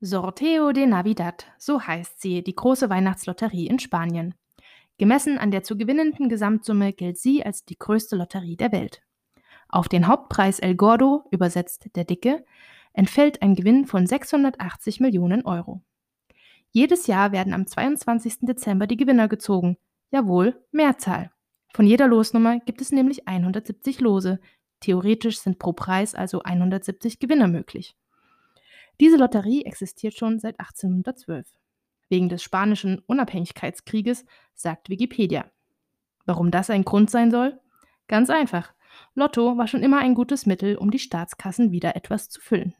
Sorteo de Navidad, so heißt sie, die große Weihnachtslotterie in Spanien. Gemessen an der zu gewinnenden Gesamtsumme gilt sie als die größte Lotterie der Welt. Auf den Hauptpreis El Gordo, übersetzt der Dicke, entfällt ein Gewinn von 680 Millionen Euro. Jedes Jahr werden am 22. Dezember die Gewinner gezogen. Jawohl, Mehrzahl. Von jeder Losnummer gibt es nämlich 170 Lose. Theoretisch sind pro Preis also 170 Gewinner möglich. Diese Lotterie existiert schon seit 1812. Wegen des spanischen Unabhängigkeitskrieges, sagt Wikipedia. Warum das ein Grund sein soll? Ganz einfach. Lotto war schon immer ein gutes Mittel, um die Staatskassen wieder etwas zu füllen.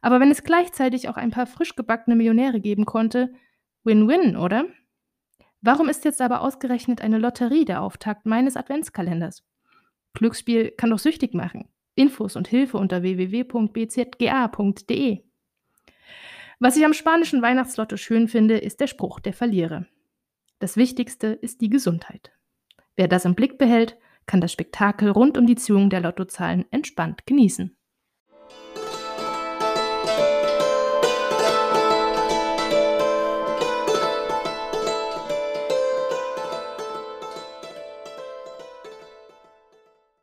Aber wenn es gleichzeitig auch ein paar frisch gebackene Millionäre geben konnte, Win-Win, oder? Warum ist jetzt aber ausgerechnet eine Lotterie der Auftakt meines Adventskalenders? Glücksspiel kann doch süchtig machen. Infos und Hilfe unter www.bzga.de. Was ich am spanischen Weihnachtslotto schön finde, ist der Spruch der Verlierer. Das Wichtigste ist die Gesundheit. Wer das im Blick behält, kann das Spektakel rund um die Ziehung der Lottozahlen entspannt genießen.